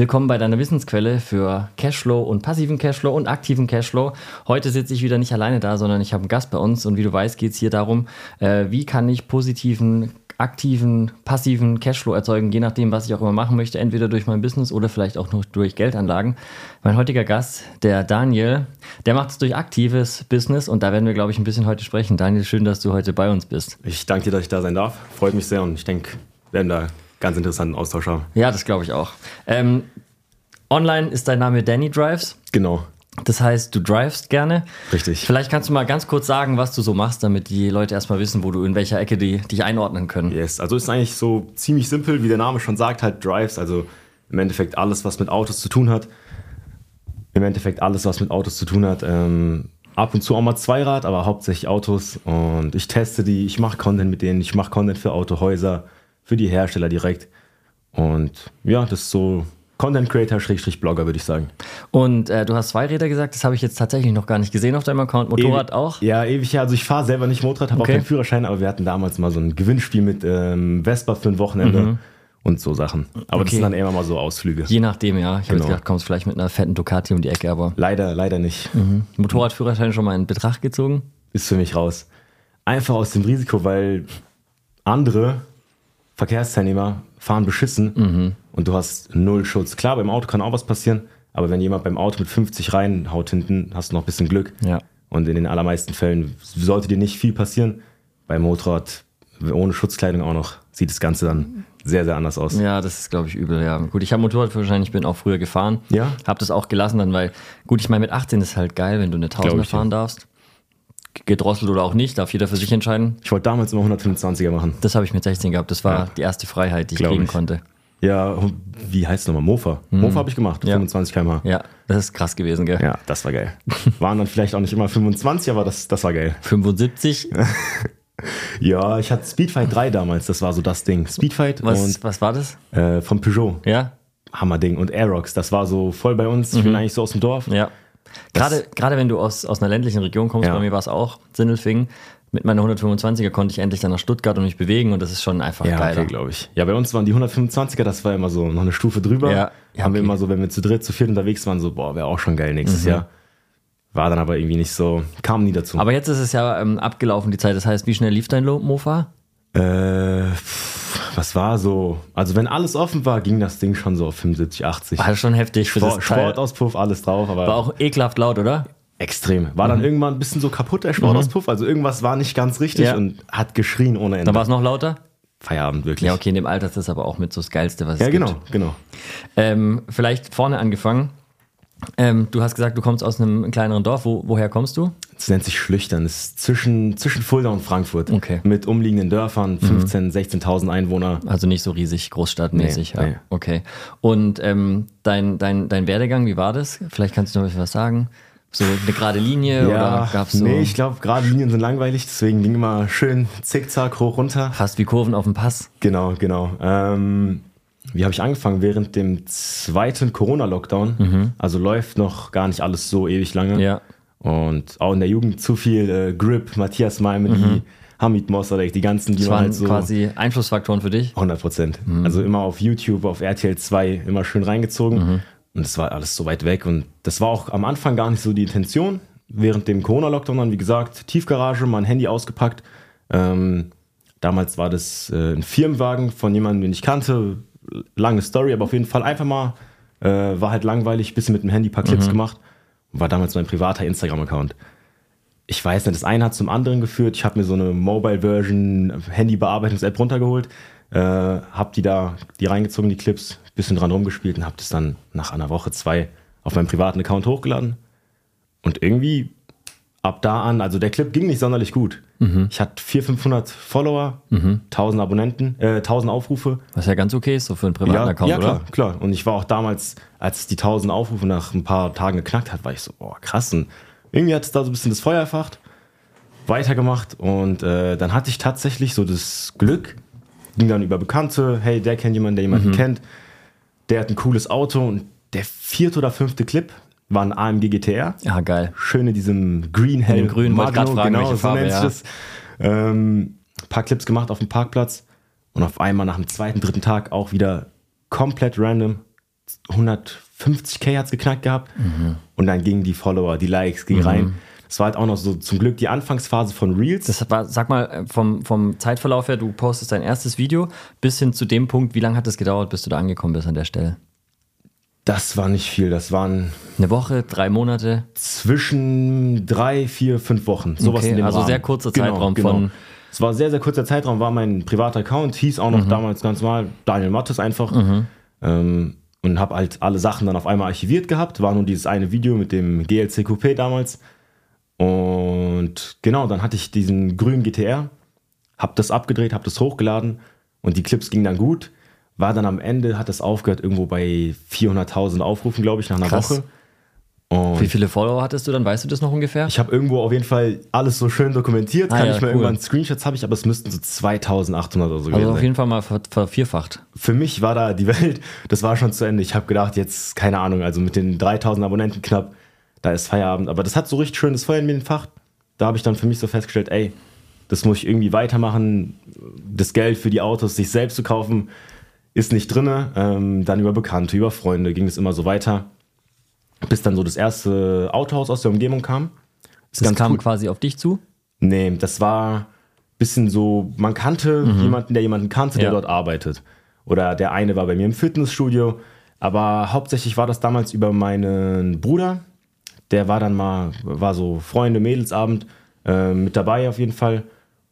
Willkommen bei deiner Wissensquelle für Cashflow und passiven Cashflow und aktiven Cashflow. Heute sitze ich wieder nicht alleine da, sondern ich habe einen Gast bei uns und wie du weißt, geht es hier darum, äh, wie kann ich positiven, aktiven, passiven Cashflow erzeugen, je nachdem, was ich auch immer machen möchte, entweder durch mein Business oder vielleicht auch noch durch Geldanlagen. Mein heutiger Gast, der Daniel, der macht es durch aktives Business und da werden wir, glaube ich, ein bisschen heute sprechen. Daniel, schön, dass du heute bei uns bist. Ich danke dir, dass ich da sein darf. Freut mich sehr und ich denke, wir werden da ganz interessanten Austausch haben. Ja, das glaube ich auch. Ähm, online ist dein Name Danny Drives. Genau. Das heißt, du drivest gerne. Richtig. Vielleicht kannst du mal ganz kurz sagen, was du so machst, damit die Leute erstmal wissen, wo du in welcher Ecke die dich einordnen können. Yes, also ist eigentlich so ziemlich simpel, wie der Name schon sagt, halt Drives, also im Endeffekt alles, was mit Autos zu tun hat. Im Endeffekt alles, was mit Autos zu tun hat. Ähm, ab und zu auch mal Zweirad, aber hauptsächlich Autos. Und ich teste die, ich mache Content mit denen, ich mache Content für Autohäuser, für die Hersteller direkt. Und ja, das ist so Content Creator, Schrägstrich Blogger, würde ich sagen. Und äh, du hast zwei Räder gesagt, das habe ich jetzt tatsächlich noch gar nicht gesehen auf deinem Account. Motorrad Ewi auch? Ja, ewig. Also ich fahre selber nicht Motorrad, habe Okay. auch keinen Führerschein, aber wir hatten damals mal so ein Gewinnspiel mit ähm, Vespa für ein Wochenende und so Sachen. Aber das Okay. sind dann immer mal so Ausflüge. Je nachdem, ja. Ich habe Genau. jetzt gedacht, kommst vielleicht mit einer fetten Ducati um die Ecke, aber Leider, leider nicht. Motorradführerschein schon mal in Betracht gezogen? Ist für mich raus. Einfach aus dem Risiko, weil andere Verkehrsteilnehmer fahren beschissen und du hast null Schutz. Klar, beim Auto kann auch was passieren, aber wenn jemand beim Auto mit 50 reinhaut hinten, hast du noch ein bisschen Glück. Ja. Und in den allermeisten Fällen sollte dir nicht viel passieren. Beim Motorrad ohne Schutzkleidung auch noch sieht das Ganze dann sehr, sehr anders aus. Ja, das ist, glaube ich, übel, ja. Gut, ich habe Motorradführerschein, ich bin auch früher gefahren. Ja? Habe das auch gelassen dann, weil, gut, ich meine, mit 18 ist halt geil, wenn du eine Tausender ich, ja. fahren darfst. Gedrosselt oder auch nicht, darf jeder für sich entscheiden. Ich wollte damals immer 125er machen. Das habe ich mit 16 gehabt. Das war Ja. die erste Freiheit, die ich Glaub kriegen ich. konnte. Ja, wie heißt es nochmal? Mofa. Mofa habe ich gemacht, Ja. 25 km/h. Ja, das ist krass gewesen, gell? Ja, das war geil. Waren dann vielleicht auch nicht immer 25, aber das, das war geil. 75. Ja, ich hatte Speedfight 3 damals, das war so das Ding. Speedfight Was, was war das? und äh, von Peugeot. Ja? Hammerding. Und Aerox, das war so voll bei uns. Ich bin eigentlich so aus dem Dorf. Mhm. Ja. Gerade, gerade wenn du aus, aus einer ländlichen Region kommst, Ja. bei mir war es auch Sindelfingen. Mit meiner 125er konnte ich endlich dann nach Stuttgart und mich bewegen und das ist schon einfach Ja, geil. okay, glaube ich. Ja, bei uns waren die 125er, das war immer so noch eine Stufe drüber. Ja, ja, Haben wir okay. immer so, wenn wir zu dritt, zu viert unterwegs waren, so, boah, wäre auch schon geil Mhm. nächstes Jahr. War dann aber irgendwie nicht so, kam nie dazu. Aber jetzt ist es ja ähm, abgelaufen, die Zeit. Das heißt, wie schnell lief dein Mofa? Äh, pff, was war so? Also, wenn alles offen war, ging das Ding schon so auf 75, 80. War schon heftig für Sport, das Teil. Sportauspuff, alles drauf, aber War auch ekelhaft laut, oder? extrem. War dann irgendwann ein bisschen so kaputt, der Sportauspuff. Also, irgendwas war nicht ganz richtig Ja. und hat geschrien ohne Ende. Da war es noch lauter? Feierabend, wirklich. Ja, okay, in dem Alter ist das aber auch mit so das Geilste, was es Ja, gibt. genau, genau. Ähm, vielleicht vorne angefangen. Ähm, du hast gesagt, du kommst aus einem kleineren Dorf. Wo, woher kommst du? Das nennt sich Schlüchtern. Das ist zwischen, zwischen Fulda und Frankfurt. Okay. Mit umliegenden Dörfern, 15.000, 16.000 Einwohner. Also nicht so riesig großstadtmäßig. Nee, ja. nee. Okay. Und ähm, dein, dein, dein Werdegang, wie war das? Vielleicht kannst du noch was sagen. So eine gerade Linie oder gab's so nee, ich glaube, gerade Linien sind langweilig, deswegen ging immer schön zickzack hoch runter. fast wie Kurven auf dem Pass? Genau, genau. Ähm, wie habe ich angefangen? Während dem zweiten Corona-Lockdown. Also läuft noch gar nicht alles so ewig lange. Mhm. Ja. Und auch in der Jugend zu viel äh, Grip, Matthias Malmedy, Hamid Mossadegh, die ganzen, die Das man waren halt so... quasi Einflussfaktoren für dich. 100 Prozent. Mhm. Also immer auf YouTube, auf RTL 2 immer schön reingezogen. Und es war alles so weit weg. Und das war auch am Anfang gar nicht so die Intention. Während dem Corona-Lockdown dann, wie gesagt, Tiefgarage, mein Handy ausgepackt. Ähm, damals war das äh, ein Firmenwagen von jemandem, den ich kannte. Lange Story, aber auf jeden Fall einfach mal, äh, war halt langweilig, bisschen mit dem Handy ein paar Clips gemacht. War damals mein privater Instagram-Account ich weiß nicht, das eine hat zum anderen geführt. Ich habe mir so eine Mobile-Version Handy-Bearbeitungs-App runtergeholt, äh, habe die da, die reingezogen, die Clips, bisschen dran rumgespielt und habe das dann nach einer Woche, zwei auf meinem privaten Account hochgeladen. Und irgendwie ab da an, also der Clip ging nicht sonderlich gut. Ich hatte 400, 500 Follower, 1000 Abonnenten, äh, 1000 Aufrufe. Was ja ganz okay ist, so für einen privaten Ja, Account, ja klar, oder? klar. Und ich war auch damals, als die 1000 Aufrufe nach ein paar Tagen geknackt hat, war ich so, boah, krass. Und irgendwie hat es da so ein bisschen das Feuer erfacht, weitergemacht und äh, dann hatte ich tatsächlich so das Glück, ging dann über Bekannte, hey, der kennt jemanden, der Mhm. jemanden kennt, der hat ein cooles Auto und der vierte oder fünfte Clip war ein AMG GTR Ja, geil. schön in diesem Green Helm. In dem Grün, wollte grad fragen, genau, so Farbe, nennt sich ja. das. Ähm, paar Clips gemacht auf dem Parkplatz und auf einmal nach dem zweiten, dritten Tag auch wieder komplett random 150k hat's geknackt gehabt. Und dann gingen die Follower, die Likes, gingen rein. Das war halt auch noch so zum Glück die Anfangsphase von Reels. Das war, sag mal, äh, vom, vom Zeitverlauf her, du postest dein erstes Video bis hin zu dem Punkt, wie lange hat es gedauert, bis du da angekommen bist an der Stelle? Das war nicht viel. Das waren Eine Woche, drei Monate? zwischen drei, vier, fünf Wochen. Sowas Okay, in dem also Rahmen. sehr kurzer Zeitraum von- Es war sehr, sehr kurzer Zeitraum, war mein privater Account, hieß auch Mhm. noch damals ganz normal Daniel Mattes einfach. Ähm, und habe halt alle Sachen dann auf einmal archiviert gehabt. War nur dieses eine Video mit dem GLC Coupé damals. Und genau, dann hatte ich diesen grünen GTR, habe das abgedreht, habe das hochgeladen und die Clips gingen dann gut. War dann am Ende, hat das aufgehört irgendwo bei 400.000 Aufrufen, glaube ich, nach einer Krass. Woche. Und Wie viele Follower hattest du dann? Weißt du das noch ungefähr? ich habe irgendwo auf jeden Fall alles so schön dokumentiert. Ah, Kann ja, ich mal cool. irgendwann Screenshots habe ich, aber es müssten so 2800 oder so also gewesen auf sein. jeden Fall mal ver vervierfacht. Für mich war da die Welt, das war schon zu Ende. Ich habe gedacht, jetzt, keine Ahnung, also mit den 3000 Abonnenten knapp, da ist Feierabend. Aber das hat so richtig schönes Feuer in mir entfacht. Da habe ich dann für mich so festgestellt, ey, das muss ich irgendwie weitermachen. Das Geld für die Autos, sich selbst zu kaufen, ist nicht drinne. Ähm, dann über Bekannte, über Freunde ging es immer so weiter. Bis dann so das erste Autohaus aus der Umgebung kam. Ist Das kam cool. quasi auf dich zu. Nee, das war ein bisschen so, man kannte jemanden, der jemanden kannte, der Mhm. Ja. dort arbeitet. Oder der eine war bei mir im Fitnessstudio. Aber hauptsächlich war das damals über meinen Bruder. Der war dann mal, war so Freunde, Mädelsabend äh, mit dabei auf jeden Fall.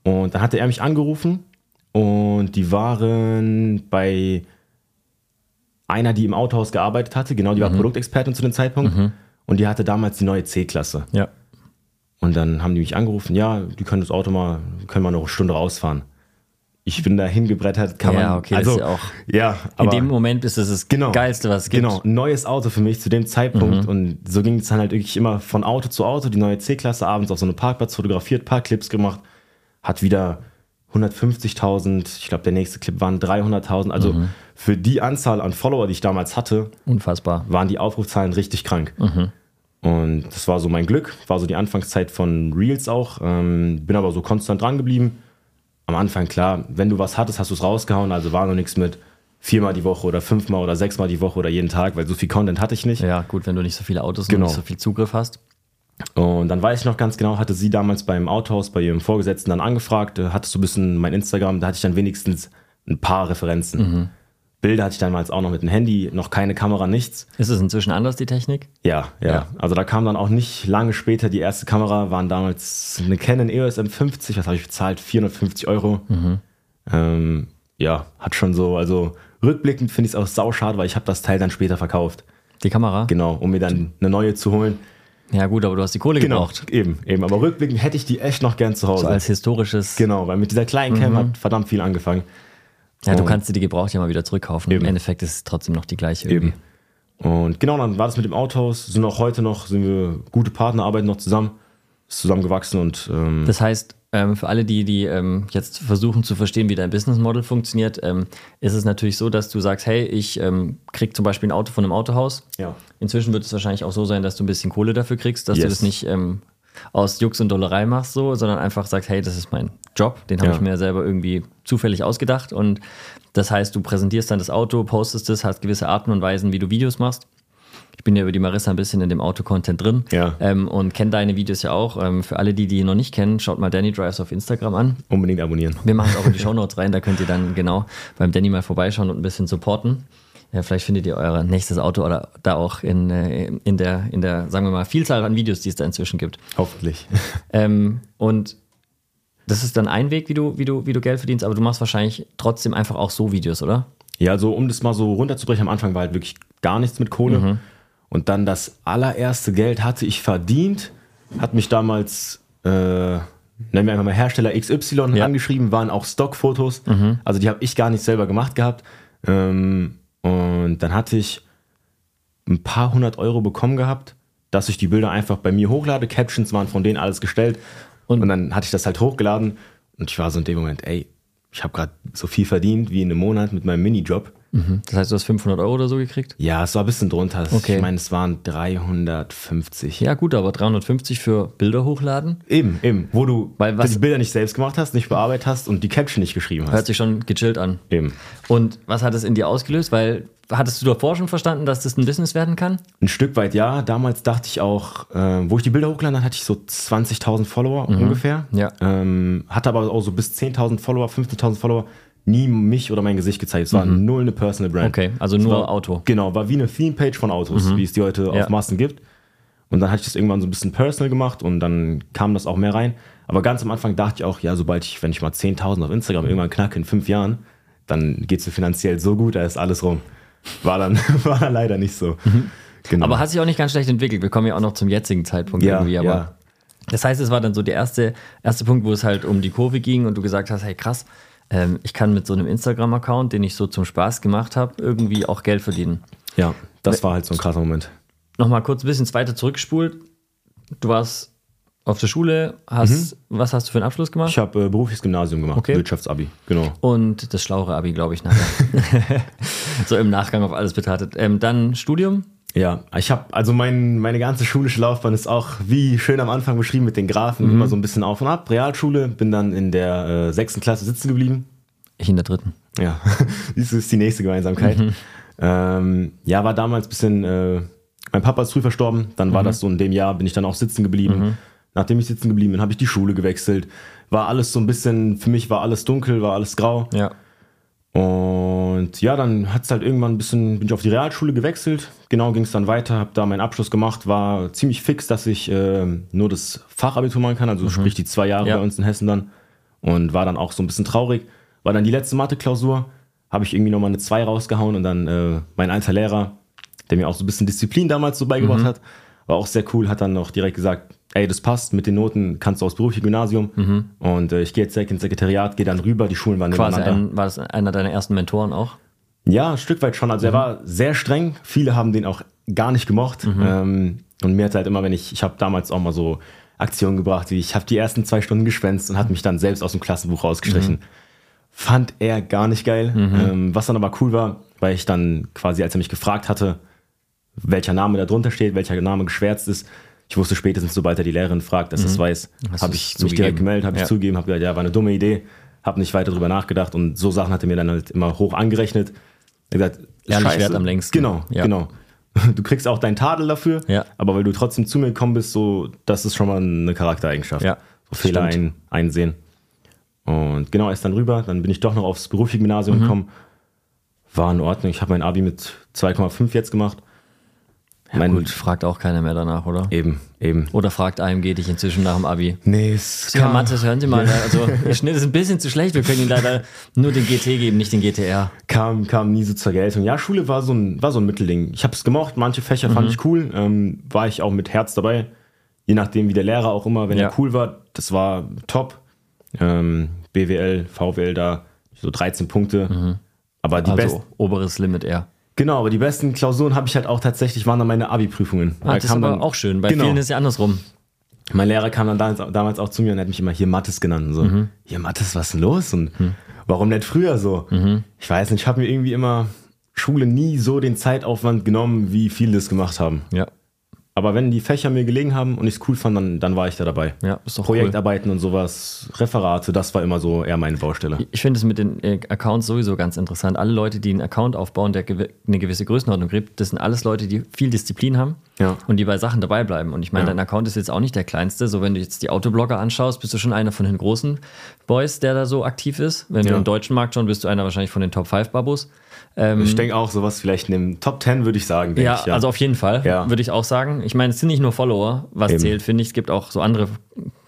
Und dann hatte er mich angerufen und die waren bei einer, die im Autohaus gearbeitet hatte. Genau, die war Produktexpertin zu dem Zeitpunkt. Und die hatte damals die neue C-Klasse. Ja. Und dann haben die mich angerufen, ja, die können das Auto mal, können wir noch eine Stunde rausfahren. Ich bin da hingebrettert, kann Ja, man. okay, das also, ja auch- Ja, In aber dem Moment ist es das genau, Geilste, was es gibt. Genau, neues Auto für mich zu dem Zeitpunkt. Mhm. Und so ging es dann halt wirklich immer von Auto zu Auto, die neue C-Klasse abends auf so einem Parkplatz fotografiert, paar Clips gemacht, hat wieder 150.000, ich glaube, der nächste Clip waren 300.000. Also Mhm. für die Anzahl an Follower, die ich damals hatte, Unfassbar. waren die Aufrufzahlen richtig krank. Und das war so mein Glück, war so die Anfangszeit von Reels auch. Ähm, bin aber so konstant dran geblieben. Am Anfang, klar, wenn du was hattest, hast du es rausgehauen. Also war noch nichts mit viermal die Woche oder fünfmal oder sechsmal die Woche oder jeden Tag, weil so viel Content hatte ich nicht. Ja, gut, wenn du nicht so viele Autos Genau. und nicht so viel Zugriff hast. Und dann weiß ich noch ganz genau, hatte sie damals beim Autohaus bei ihrem Vorgesetzten dann angefragt, äh, hattest du ein bisschen mein Instagram, da hatte ich dann wenigstens ein paar Referenzen. Bilder hatte ich damals auch noch mit dem Handy, noch keine Kamera, nichts. Ist es inzwischen anders, die Technik? Ja, ja, Ja. Also da kam dann auch nicht lange später die erste Kamera, waren damals eine Canon EOS M50, was habe ich bezahlt? 450 Euro. Ähm, ja, hat schon so, also rückblickend finde ich es auch sauschade, weil ich habe das Teil dann später verkauft. Die Kamera? Genau, um mir dann eine neue zu holen. Ja, gut, aber du hast die Kohle gebraucht. eben, eben. Aber rückblickend hätte ich die echt noch gern zu Hause. So als historisches. genau, weil mit dieser kleinen Cam hat verdammt viel angefangen. Ja, du kannst dir die gebraucht ja mal wieder zurückkaufen. Eben. Im Endeffekt ist es trotzdem noch die gleiche irgendwie. Eben. Und genau, dann war das mit dem Autohaus, sind auch heute noch, sind wir gute Partner, arbeiten noch zusammen, ist zusammengewachsen und ähm, Das heißt, ähm, für alle, die, die ähm, jetzt versuchen zu verstehen, wie dein Business Model funktioniert, ähm, ist es natürlich so, dass du sagst, hey, ich ähm, krieg zum Beispiel ein Auto von einem Autohaus. ja. Inzwischen wird es wahrscheinlich auch so sein, dass du ein bisschen Kohle dafür kriegst, dass du Yes. das nicht ähm, aus Jux und Dollerei machst, so, sondern einfach sagst, hey, das ist mein Job, den habe Ja. ich mir selber irgendwie zufällig ausgedacht. Und das heißt, du präsentierst dann das Auto, postest es, hast gewisse Arten und Weisen, wie du Videos machst. Ich bin ja über die Marissa ein bisschen in dem Auto-Content drin Ja. ähm, und kenne deine Videos ja auch. Ähm, für alle, die die noch nicht kennen, schaut mal Danny Drives auf Instagram an. unbedingt abonnieren. Wir machen es auch in die Shownotes rein, da könnt ihr dann genau beim Danny mal vorbeischauen und ein bisschen supporten. Ja, vielleicht findet ihr euer nächstes Auto oder da auch in, äh, in, der, in der, sagen wir mal, Vielzahl an Videos, die es da inzwischen gibt. Hoffentlich. Ähm, und das ist dann ein Weg, wie du, wie, du, wie du Geld verdienst, aber du machst wahrscheinlich trotzdem einfach auch so Videos, oder? Ja, also um das mal so runterzubrechen, am Anfang war halt wirklich gar nichts mit Kohle. Mhm. Und dann das allererste Geld hatte ich verdient, hat mich damals, äh, nennen wir einfach mal Hersteller XY Ja. Mhm. angeschrieben, waren auch Stockfotos. Also die habe ich gar nicht selber gemacht gehabt. Ähm, und dann hatte ich ein paar hundert Euro bekommen gehabt, dass ich die Bilder einfach bei mir hochlade. Captions waren von denen alles gestellt. Und- Und, dann hatte ich das halt hochgeladen. Und ich war so in dem Moment, ey, ich habe gerade so viel verdient wie in einem Monat mit meinem Minijob. Mhm. Das heißt, du hast 500 Euro oder so gekriegt? Ja, es war ein bisschen drunter. Okay. Ich meine, es waren 350. Ja, gut, aber 350 für Bilder hochladen Eben, eben. Wo du Weil was- die Bilder nicht selbst gemacht hast, nicht bearbeitet hast und die Caption nicht geschrieben hört hast. sich schon gechillt an. Eben. Und was hat es in dir ausgelöst? Weil hattest du davor schon verstanden, dass das ein Business werden kann? Ein Stück weit ja. Damals dachte ich auch, äh, wo ich die Bilder hochgeladen hatte ich so 20.000 Follower ungefähr. Mhm. Ja. Ähm, hatte aber auch so bis 10.000 Follower, 15.000 Follower. Nie mich oder mein Gesicht gezeigt. Es war null eine Personal Brand. Mhm. Okay, also Es nur war, Auto. Mhm. Genau, war wie eine Theme-Page von Autos, wie es die heute Ja. auf Massen gibt. Und dann hatte ich das irgendwann so ein bisschen personal gemacht und dann kam das auch mehr rein. Aber ganz am Anfang dachte ich auch, ja, sobald ich, wenn ich mal 10.000 auf Instagram irgendwann knacke in fünf Jahren, dann geht es mir finanziell so gut, da ist alles rum. War dann, war dann leider nicht so. Genau. Aber hat sich auch nicht ganz schlecht entwickelt. Wir kommen ja auch noch zum jetzigen Zeitpunkt ja, irgendwie. Aber ja. Das heißt, es war dann so der erste, erste Punkt, wo es halt um die Kurve ging und du gesagt hast, hey krass, ähm, ich kann mit so einem Instagram-Account, den ich so zum Spaß gemacht habe, irgendwie auch Geld verdienen. ja, das war halt so ein krasser Moment. Nochmal kurz ein bisschen weiter zurückgespult. Du warst auf der Schule, hast, was hast du für einen Abschluss gemacht? Ich habe äh, berufliches Gymnasium gemacht, Okay. Wirtschaftsabi, genau. Und das schlauere Abi, glaube ich, nachher. so im Nachgang auf alles betrachtet. Ähm, dann Studium. Ja, ich habe, also mein, meine ganze schulische Laufbahn ist auch wie schön am Anfang beschrieben mit den Graphen, immer so ein bisschen auf und ab. Realschule, bin dann in der äh, sechsten Klasse sitzen geblieben. Ich in der dritten. Ja, das ist die nächste Gemeinsamkeit. Ähm, ja, war damals ein bisschen, äh, mein Papa ist früh verstorben, dann war das so in dem Jahr, bin ich dann auch sitzen geblieben. Nachdem ich sitzen geblieben bin, habe ich die Schule gewechselt. War alles so ein bisschen, für mich war alles dunkel, war alles grau. Ja. Und ja, dann hat es halt irgendwann ein bisschen, bin ich auf die Realschule gewechselt. Genau ging es dann weiter, habe da meinen Abschluss gemacht, war ziemlich fix, dass ich ähm, nur das Fachabitur machen kann, also sprich die zwei Jahre Ja. bei uns in Hessen dann. Und war dann auch so ein bisschen traurig. War dann die letzte Mathe-Klausur, habe ich irgendwie nochmal eine 2 rausgehauen und dann äh, mein alter Lehrer, der mir auch so ein bisschen Disziplin damals so beigebracht hat, war auch sehr cool, hat dann noch direkt gesagt, ey, das passt, mit den Noten kannst du aufs berufliche Gymnasium und äh, ich gehe jetzt direkt ins Sekretariat, gehe dann rüber, die Schulen waren Quasi nebeneinander. ein, war das einer deiner ersten Mentoren auch? Ja, ein Stück weit schon. Also er war sehr streng. Viele haben den auch gar nicht gemocht. Ähm, und mir hat halt immer, wenn ich, ich habe damals auch mal so Aktionen gebracht, wie ich habe die ersten zwei Stunden geschwänzt und hat mich dann selbst aus dem Klassenbuch rausgestrichen. Fand er gar nicht geil. Ähm, was dann aber cool war, weil ich dann quasi, als er mich gefragt hatte, welcher Name da drunter steht, welcher Name geschwärzt ist, ich wusste spätestens, sobald er die Lehrerin fragt, dass das weiß, Hast habe ich mich direkt gemeldet, habe Ja. ich zugegeben, habe gesagt, ja, war eine dumme Idee, habe nicht weiter drüber nachgedacht und so Sachen hat er mir dann halt immer hoch angerechnet. Er hat gesagt, Ehrlich wert am längsten. Genau, Ja. genau. Du kriegst auch deinen Tadel dafür, Ja. aber weil du trotzdem zu mir gekommen bist, so, das ist schon mal eine Charaktereigenschaft. Ja, so Fehler ein, einsehen. Und genau, er ist dann rüber, dann bin ich doch noch aufs berufliche Gymnasium Mhm. gekommen. War in Ordnung. Ich habe mein Abi mit 2,5 jetzt gemacht. Mein, Gut, fragt auch keiner mehr danach, oder? Eben, eben. Oder fragt AMG dich inzwischen nach dem Abi? Nee, es Herr Mattes, hören Sie mal, also der Schnitt ist ein bisschen zu schlecht. Wir können Ihnen leider nur den GT geben, nicht den GTR. kam, kam nie so zur Geltung. Ja, Schule war so ein, war so ein Mittelding. Ich habe es gemocht, manche Fächer Mhm. fand ich cool, ähm, war ich auch mit Herz dabei. Je nachdem, wie der Lehrer auch immer, wenn Ja. er cool war, das war top. Ähm, BWL, VWL da, so 13 Punkte. Aber die besten, Also oberes Limit eher. Genau, aber die besten Klausuren habe ich halt auch tatsächlich, waren dann meine Abi-Prüfungen. Ah, das ist aber auch schön. Bei Genau. vielen ist ja andersrum. Mein Lehrer kam dann damals, damals auch zu mir und hat mich immer hier Mattes genannt. Und so, Mhm. hier Mattes, was ist denn los? Und warum nicht früher so? Mhm. Ich weiß nicht, ich habe mir irgendwie immer Schule nie so den Zeitaufwand genommen, wie viele das gemacht haben. Ja. Aber wenn die Fächer mir gelegen haben und ich es cool fand, dann, dann war ich da dabei. Ja, ist doch cool. Projektarbeiten und sowas, Referate, das war immer so eher meine Baustelle. Ich finde es mit den äh, Accounts sowieso ganz interessant. Alle Leute, die einen Account aufbauen, der eine gewisse Größenordnung gibt, das sind alles Leute, die viel Disziplin haben Ja. und die bei Sachen dabei bleiben. Und ich meine, Ja. dein Account ist jetzt auch nicht der kleinste. So, wenn du jetzt die Autoblogger anschaust, bist du schon einer von den großen Boys, der da so aktiv ist. Wenn Ja. du im deutschen Markt schon bist du einer wahrscheinlich von den Top 5 Babos. Ich denke auch, sowas vielleicht in dem Top 10 würde ich sagen. Ja, ich, ja. also auf jeden Fall, Ja. würde ich auch sagen. Ich meine, es sind nicht nur Follower, was Eben. zählt, finde ich. Es gibt auch so andere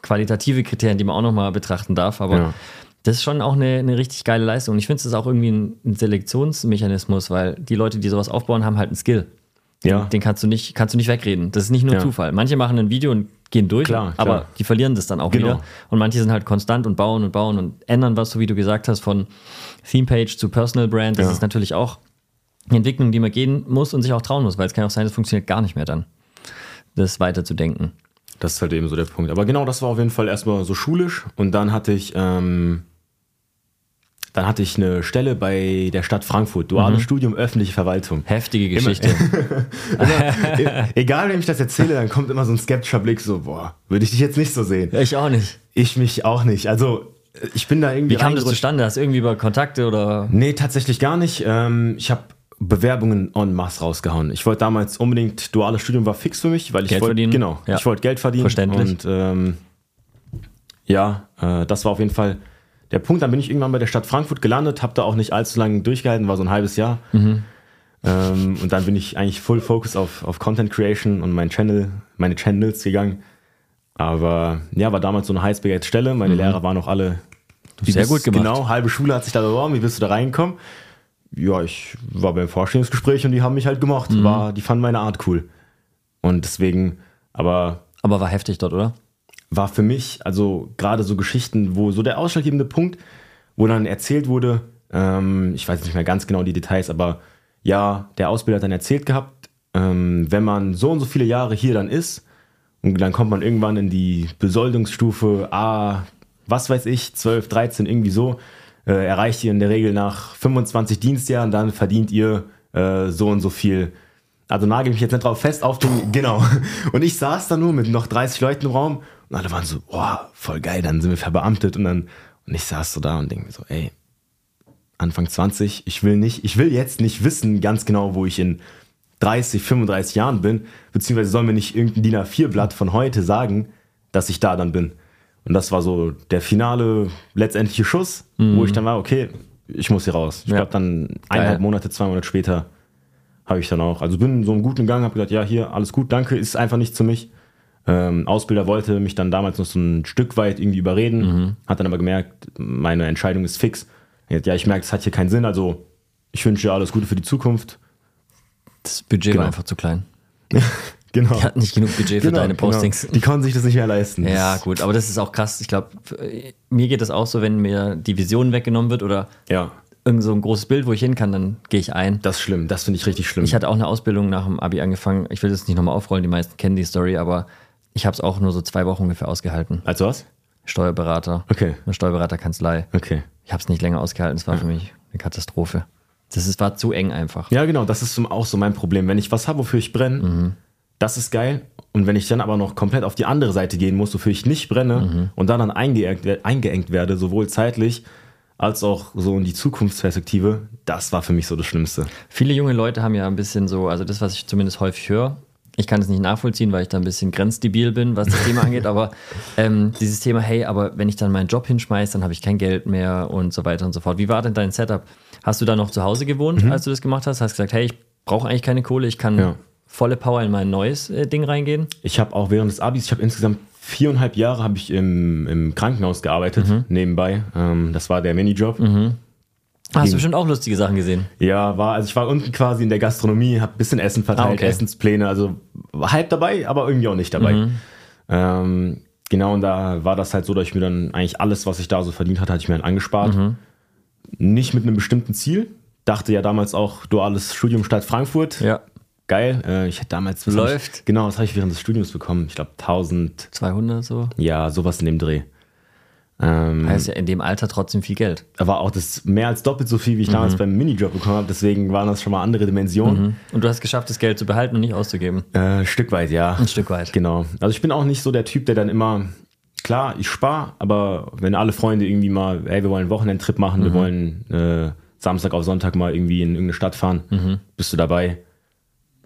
qualitative Kriterien, die man auch nochmal betrachten darf. Aber Ja. das ist schon auch eine, eine richtig geile Leistung. Und ich finde, es ist auch irgendwie ein, ein Selektionsmechanismus, weil die Leute, die sowas aufbauen, haben halt einen Skill. Ja. Den kannst du nicht, kannst du nicht wegreden. Das ist nicht nur Ja. Zufall. Manche machen ein Video und gehen durch, Klar, aber klar. die verlieren das dann auch Genau. wieder. Und manche sind halt konstant und bauen und bauen und ändern was, so wie du gesagt hast, von Themepage zu Personal Brand. Das Ja. ist natürlich auch eine Entwicklung, die man gehen muss und sich auch trauen muss, weil es kann auch sein, das funktioniert gar nicht mehr dann, das weiterzudenken. Das ist halt eben so der Punkt. Aber genau, das war auf jeden Fall erstmal so schulisch. Und dann hatte ich ähm, dann hatte ich eine Stelle bei der Stadt Frankfurt, duales Mhm. Studium öffentliche Verwaltung. Heftige Geschichte. E- Egal, wenn ich das erzähle, dann kommt immer so ein skeptischer Blick, so, boah, würde ich dich jetzt nicht so sehen. ich auch nicht. Ich mich auch nicht. Also, ich bin da irgendwie Wie kam das zustande? Hast du irgendwie über Kontakte oder? Nee, tatsächlich gar nicht. Ähm, ich habe Bewerbungen en masse rausgehauen. Ich wollte damals unbedingt, duales Studium war fix für mich, weil ich Geld wollte, verdienen? genau, Ja. ich wollte Geld verdienen. Verständlich. Und ähm, ja, äh, das war auf jeden Fall der Punkt. Dann bin ich irgendwann bei der Stadt Frankfurt gelandet, habe da auch nicht allzu lange durchgehalten, war so ein halbes Jahr. Mhm. Ähm, und dann bin ich eigentlich full focus auf, auf Content Creation und mein Channel, meine Channels gegangen. Aber ja, war damals so eine heiß begehrte Stelle. Meine Lehrer waren auch alle wie Mhm. Sehr gut gemacht. Genau, halbe Schule hat sich da beworben. Wie bist du da reingekommen? Ja, ich war beim Vorstellungsgespräch und die haben mich halt gemocht. Mhm. War, die fanden meine Art cool. Und deswegen, aber Aber war heftig dort, oder? War für mich, also gerade so Geschichten, wo so der ausschlaggebende Punkt, wo dann erzählt wurde, ähm, ich weiß nicht mehr ganz genau die Details, aber ja, der Ausbilder hat dann erzählt gehabt, ähm, wenn man so und so viele Jahre hier dann ist und dann kommt man irgendwann in die Besoldungsstufe A, was weiß ich, 12, 13, irgendwie so, äh, erreicht ihr in der Regel nach 25 Dienstjahren, dann verdient ihr äh, so und so viel. Also nagel mich jetzt nicht drauf fest auf den, genau. Und ich saß da nur mit noch 30 Leuten im Raum und alle waren so, boah, voll geil, dann sind wir verbeamtet und dann, und ich saß so da und denke mir so, ey, Anfang 20, ich will nicht, ich will jetzt nicht wissen ganz genau, wo ich in 30, 35 Jahren bin, beziehungsweise soll mir nicht irgendein DIN A4-Blatt von heute sagen, dass ich da dann bin. Und das war so der finale, letztendliche Schuss, wo ich dann war, okay, ich muss hier raus. Ich Ja. glaube dann eineinhalb Monate, zwei Monate später habe ich dann auch, also bin so einen guten Gang, habe gesagt, ja, hier, alles gut, danke, ist einfach nicht für mich. Ähm, Ausbilder wollte mich dann damals noch so ein Stück weit irgendwie überreden, hat dann aber gemerkt, meine Entscheidung ist fix. Hat, Ja, ich merke, es hat hier keinen Sinn, also ich wünsche dir alles Gute für die Zukunft. Das Budget Genau. war einfach zu klein. Genau. Die hatten nicht genug Budget für Genau, deine Postings. Genau. Die konnten sich das nicht mehr leisten. Ja, gut, aber das ist auch krass. Ich glaube, mir geht das auch so, wenn mir die Vision weggenommen wird oder Ja, irgend so ein großes Bild, wo ich hin kann, dann gehe ich ein. das ist schlimm. Das finde ich richtig schlimm. Ich hatte auch eine Ausbildung nach dem Abi angefangen. Ich will das nicht nochmal aufrollen, die meisten kennen die Story, aber ich habe es auch nur so zwei Wochen ungefähr ausgehalten. also was? Steuerberater, Okay, eine Steuerberaterkanzlei. okay. Ich habe es nicht länger ausgehalten, es war für mich eine Katastrophe. Das ist, war zu eng einfach. Ja, genau, das ist auch so mein Problem. Wenn ich was habe, wofür ich brenne, Mhm. das ist geil. Und wenn ich dann aber noch komplett auf die andere Seite gehen muss, wofür ich nicht brenne Mhm. und da dann eingeengt, eingeengt werde, sowohl zeitlich als auch so in die Zukunftsperspektive, das war für mich so das Schlimmste. Viele junge Leute haben ja ein bisschen so, also das, was ich zumindest häufig höre, ich kann es nicht nachvollziehen, weil ich da ein bisschen grenzdebil bin, was das Thema angeht, aber ähm, dieses Thema, hey, aber wenn ich dann meinen Job hinschmeiße, dann habe ich kein Geld mehr und so weiter und so fort. Wie war denn dein Setup? Hast du da noch zu Hause gewohnt, als du das gemacht hast? Hast gesagt, hey, ich brauche eigentlich keine Kohle, ich kann Ja. Volle Power in mein neues äh, Ding reingehen? Ich habe auch während des Abis, ich habe insgesamt viereinhalb Jahre habe ich im, im Krankenhaus gearbeitet, Mhm. nebenbei. Ähm, das war der Minijob. Hast du bestimmt auch lustige Sachen gesehen? Ja, war, also ich war unten quasi in der Gastronomie, habe ein bisschen Essen verteilt, Ah, okay. Essenspläne, also halb dabei, aber irgendwie auch nicht dabei. Mhm. Ähm, genau, und da war das halt so, dass ich mir dann eigentlich alles, was ich da so verdient hatte, hatte ich mir dann angespart. Mhm. Nicht mit einem bestimmten Ziel. Dachte ja damals auch duales Studium Stadt Frankfurt. Ja. Geil. Äh, ich hätte damals. Läuft. Ich, genau, das habe ich während des Studiums bekommen. Ich glaube 1000, 200 so? ja, sowas in dem Dreh. Ähm, Heißt ja in dem Alter trotzdem viel Geld. war auch das mehr als doppelt so viel, wie ich Mhm. damals beim Minijob bekommen habe. Deswegen waren das schon mal andere Dimensionen. Und du hast geschafft, das Geld zu behalten und nicht auszugeben. Äh, Stück weit, ja. Ein Stück weit. Genau. Also ich bin auch nicht so der Typ, der dann immer, klar, ich spare, aber wenn alle Freunde irgendwie mal, ey, wir wollen einen Wochenendtrip machen, Mhm. wir wollen äh, Samstag auf Sonntag mal irgendwie in irgendeine Stadt fahren, bist du dabei?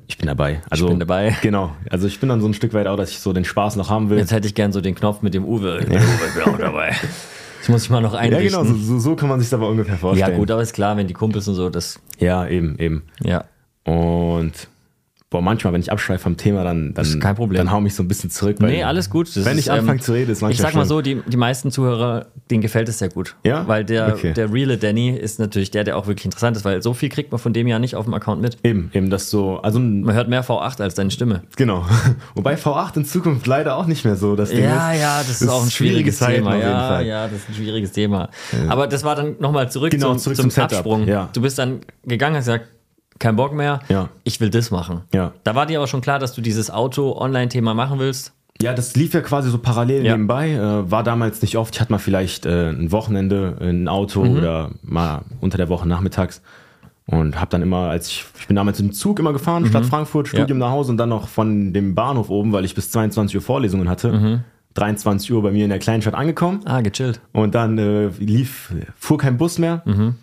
Ich bin dabei. Also, Mhm. bin dabei. Genau. Also ich bin dann so ein Stück weit auch, dass ich so den Spaß noch haben will. Jetzt hätte ich gern so den Knopf mit dem Uwe. Ich bin Uwe, bin auch dabei. Das muss ich mal noch ja, einrichten. genau, so, so, kann man sich aber ungefähr Ja, vorstellen. gut, aber ist klar, wenn die Kumpels und so, das, Ja, eben, eben. ja. Und boah, manchmal, wenn ich abschweife vom Thema, dann, dann, ist kein Problem. dann hau mich so ein bisschen zurück. Nee, alles gut. Das Wenn ist, ich anfange ähm, zu reden, ist manchmal Ich sag mal so, die, die meisten Zuhörer, denen gefällt es sehr gut. Ja? Weil der, Okay. der reale Danny ist natürlich der, der auch wirklich interessant ist, weil so viel kriegt man von dem ja nicht auf dem Account mit. Eben, eben das so, also Man hört mehr V8 als deine Stimme. Genau. Wobei V8 in Zukunft leider auch nicht mehr so das Ding Ja, ist. ja, das ist auch ein schwieriges Zeiten Thema. Ja, ja, das ist ein schwieriges Thema. Aber das war dann nochmal zurück, Genau, zum, zurück zum, zum Absprung. ja. Du bist dann gegangen, hast gesagt, kein Bock mehr, Ja. ich will das machen. Ja. Da war dir aber schon klar, dass du dieses Auto-Online-Thema machen willst. Ja, das lief ja quasi so parallel Ja. nebenbei. Äh, war damals nicht oft. Ich hatte mal vielleicht äh, ein Wochenende ein Auto Mhm. oder mal unter der Woche nachmittags. Und habe dann immer, als ich, ich bin damals im Zug immer gefahren, Stadt Frankfurt, Studium nach Hause und dann noch von dem Bahnhof oben, weil ich bis 22 Uhr Vorlesungen hatte. 23 Uhr bei mir in der kleinen Stadt angekommen. Ah, gechillt. Und dann äh, lief, fuhr kein Bus mehr. Mhm.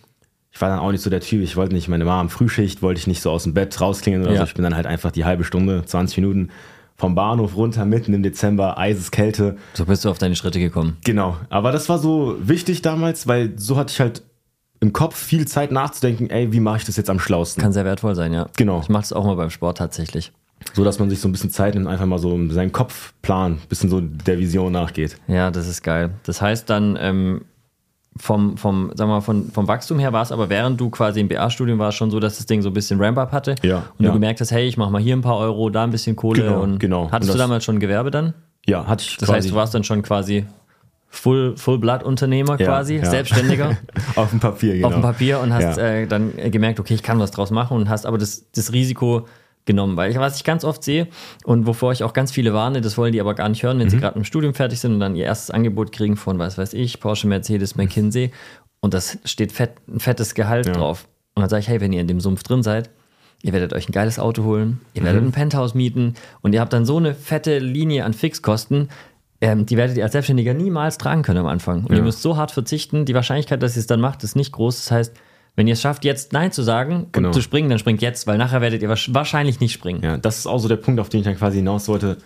Ich war dann auch nicht so der Typ. Ich wollte nicht, meine Mama am Frühschicht, wollte ich nicht so aus dem Bett rausklingeln oder Ja. so. Ich bin dann halt einfach die halbe Stunde, 20 Minuten vom Bahnhof runter, mitten im Dezember, Eiseskälte. So bist du auf deine Schritte gekommen. Genau. Aber das war so wichtig damals, weil so hatte ich halt im Kopf viel Zeit nachzudenken, ey, wie mache ich das jetzt am schlausten? Kann sehr wertvoll sein, ja. Genau. Ich mache das auch mal beim Sport tatsächlich. So dass man sich so ein bisschen Zeit nimmt, einfach mal so seinen Kopfplan, bisschen so der Vision nachgeht. Ja, das ist geil. Das heißt dann, ähm, vom, vom, sagen wir mal, von, vom Wachstum her war es aber, während du quasi im BA-Studium warst, schon so, dass das Ding so ein bisschen Ramp-up hatte. Ja, Und du ja. gemerkt hast, hey, ich mache mal hier ein paar Euro, da ein bisschen Kohle. Genau, und genau. Hattest Und du damals schon Gewerbe dann? Ja, hatte ich Das heißt, du warst dann schon quasi Full, Full-Blood-Unternehmer Ja, quasi, ja. Selbstständiger auf dem Papier, genau. auf dem Papier und hast äh, dann gemerkt, okay, ich kann was draus machen und hast aber das, das Risiko genommen. Weil ich, was ich ganz oft sehe und wovor ich auch ganz viele warne, das wollen die aber gar nicht hören, wenn sie Mhm. gerade im Studium fertig sind und dann ihr erstes Angebot kriegen von, was weiß ich, Porsche, Mercedes, McKinsey und das steht fett, ein fettes Gehalt Ja. drauf. Und dann sage ich, hey, wenn ihr in dem Sumpf drin seid, ihr werdet euch ein geiles Auto holen, ihr Mhm. werdet ein Penthouse mieten und ihr habt dann so eine fette Linie an Fixkosten, ähm, die werdet ihr als Selbstständiger niemals tragen können am Anfang. Und ihr Ja. müsst so hart verzichten, die Wahrscheinlichkeit, dass ihr es dann macht, ist nicht groß. Das heißt, wenn ihr es schafft, jetzt Nein zu sagen Genau. und zu springen, dann springt jetzt, weil nachher werdet ihr wahrsch- wahrscheinlich nicht springen. Ja, das ist auch so der Punkt, auf den ich dann quasi hinaus wollte.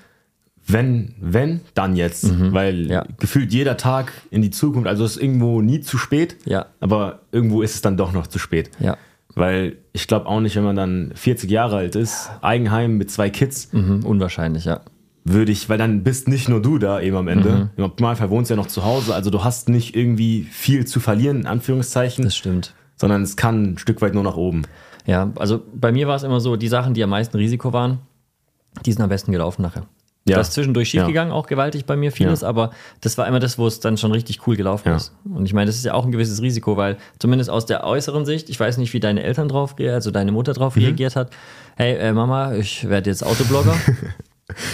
Wenn, wenn, dann jetzt. Weil Mhm. Ja. gefühlt jeder Tag in die Zukunft, also es ist irgendwo nie zu spät, Ja. aber irgendwo ist es dann doch noch zu spät. Ja. Weil ich glaube auch nicht, wenn man dann 40 Jahre alt ist, Eigenheim mit zwei Kids, Mhm, unwahrscheinlich, ja. würde ich, weil dann bist nicht nur du da eben am Ende. Mhm. Im Optimalfall wohnst du ja noch zu Hause, also du hast nicht irgendwie viel zu verlieren, in Anführungszeichen, Das stimmt. Sondern es kann ein Stück weit nur nach oben. Ja, also bei mir war es immer so, die Sachen, die am meisten Risiko waren, die sind am besten gelaufen nachher. Ja. Das ist zwischendurch schiefgegangen, auch gewaltig bei mir vieles, Ja. aber das war immer das, wo es dann schon richtig cool gelaufen Ja. ist. Und ich meine, das ist ja auch ein gewisses Risiko, weil zumindest aus der äußeren Sicht, ich weiß nicht, wie deine Eltern drauf, rea- also deine Mutter Mhm. drauf reagiert hat. Hey, äh, Mama, ich werde jetzt Autoblogger.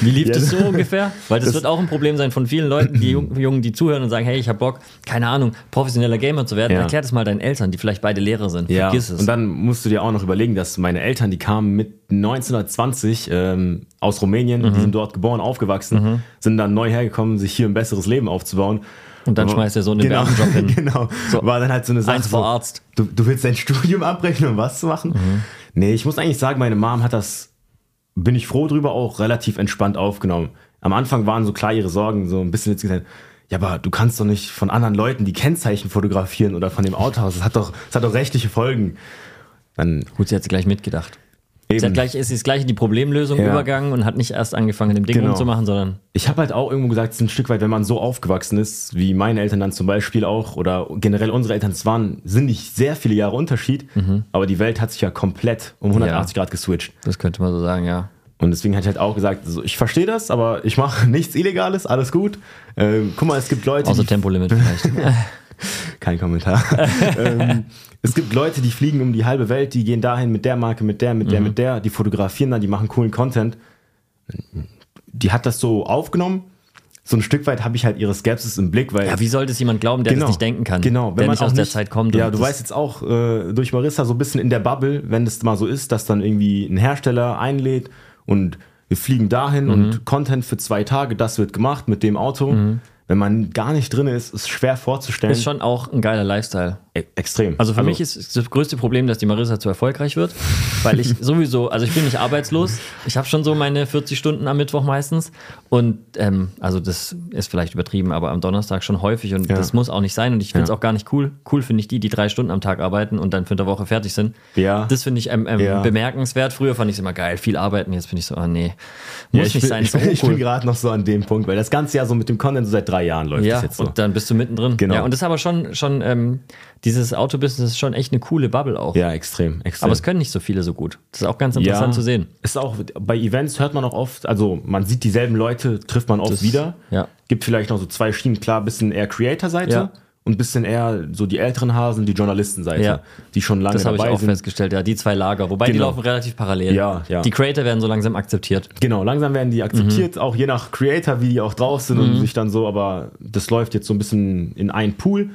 Wie lief Ja. das so ungefähr? Weil das, Das- wird auch ein Problem sein von vielen Leuten, die Jungen, die zuhören und sagen, hey, ich habe Bock, keine Ahnung, professioneller Gamer zu werden. Ja. Erklär das mal deinen Eltern, die vielleicht beide Lehrer sind. Ja, Vergiss es. und dann musst du dir auch noch überlegen, dass meine Eltern, die kamen mit 1920 ähm, aus Rumänien, Mhm. die sind dort geboren, aufgewachsen, sind dann neu hergekommen, sich hier ein besseres Leben aufzubauen. Und dann schmeißt der Sohn den genau, Beamtenjob hin. genau. War dann halt so eine Sache. Eins vor so, Arzt. Du, du willst dein Studium abbrechen, um was zu machen? Mhm. Nee, ich muss eigentlich sagen, meine Mom hat das, bin ich froh drüber, auch relativ entspannt aufgenommen. Am Anfang waren so klar ihre Sorgen, so ein bisschen jetzt gesagt, ja, aber du kannst doch nicht von anderen Leuten die Kennzeichen fotografieren oder von dem Autohaus. Das hat doch, das hat doch rechtliche Folgen. Dann Gut, sie hat gleich mitgedacht. Eben. hat gleich, ist jetzt gleich in die Problemlösung Ja. übergegangen und hat nicht erst angefangen, dem Ding Genau. rumzumachen, sondern Ich habe halt auch irgendwo gesagt, es ist ein Stück weit, wenn man so aufgewachsen ist, wie meine Eltern dann zum Beispiel auch, oder generell unsere Eltern, es waren, sind nicht sehr viele Jahre Unterschied, aber die Welt hat sich ja komplett um 180 Grad geswitcht. das könnte man so sagen, ja. Und deswegen hat ich halt auch gesagt, also ich verstehe das, aber ich mache nichts Illegales, alles gut. Ähm, guck mal, es gibt Leute, Außer Tempolimit vielleicht. kein Kommentar. ähm, es gibt Leute, die fliegen um die halbe Welt, die gehen dahin mit der Marke, mit der, mit der, mit der, die fotografieren dann, die machen coolen Content. Die hat das so aufgenommen. So ein Stück weit habe ich halt ihre Skepsis im Blick, weil ja, wie sollte es jemand glauben, der das nicht denken kann? Genau, der nicht aus der Zeit kommt. Ja, du weißt jetzt auch äh, durch Marissa so ein bisschen in der Bubble, wenn das mal so ist, dass dann irgendwie ein Hersteller einlädt und wir fliegen dahin Mhm. und Content für zwei Tage, das wird gemacht mit dem Auto. Wenn man gar nicht drin ist, ist schwer vorzustellen. ist schon auch ein geiler Lifestyle. E- extrem. Also für mich ist das größte Problem, dass die Marissa zu erfolgreich wird, weil ich sowieso, also ich bin nicht arbeitslos. Ich habe schon so meine 40 Stunden am Mittwoch meistens und ähm, also das ist vielleicht übertrieben, aber am Donnerstag schon häufig und Ja. das muss auch nicht sein und ich finde es Ja. auch gar nicht cool. Cool finde ich die, die drei Stunden am Tag arbeiten und dann für eine Woche fertig sind. Ja. Das finde ich ähm, ähm, Ja. bemerkenswert. Früher fand ich es immer geil, viel arbeiten. Jetzt bin ich so, ah nee, muss nicht bin, sein. ich bin, auch ich bin cool. gerade noch so an dem Punkt, weil das ganze Jahr so mit dem Content so seit drei Jahren läuft Ja, das jetzt so. und dann bist du mittendrin. Genau. Ja, und das ist aber schon, schon ähm, dieses Autobusiness ist schon echt eine coole Bubble auch. ja, extrem, extrem. Aber es können nicht so viele so gut. Das ist auch ganz interessant zu sehen. Ist auch bei Events hört man auch oft, also man sieht dieselben Leute, trifft man oft Das- wieder. ja. Gibt vielleicht noch so zwei Schienen, klar, bisschen eher Creator-Seite Ja. Und ein bisschen eher so die älteren Hasen, die Journalistenseite, Ja. die schon lange Das habe ich dabei auch sind. festgestellt, ja, die zwei Lager. Wobei die Genau. laufen relativ parallel. Ja, ja. Die Creator werden so langsam akzeptiert. Genau, langsam werden die akzeptiert, Mhm. auch je nach Creator, wie die auch drauf sind und sich dann so, aber das läuft jetzt so ein bisschen in einen Pool.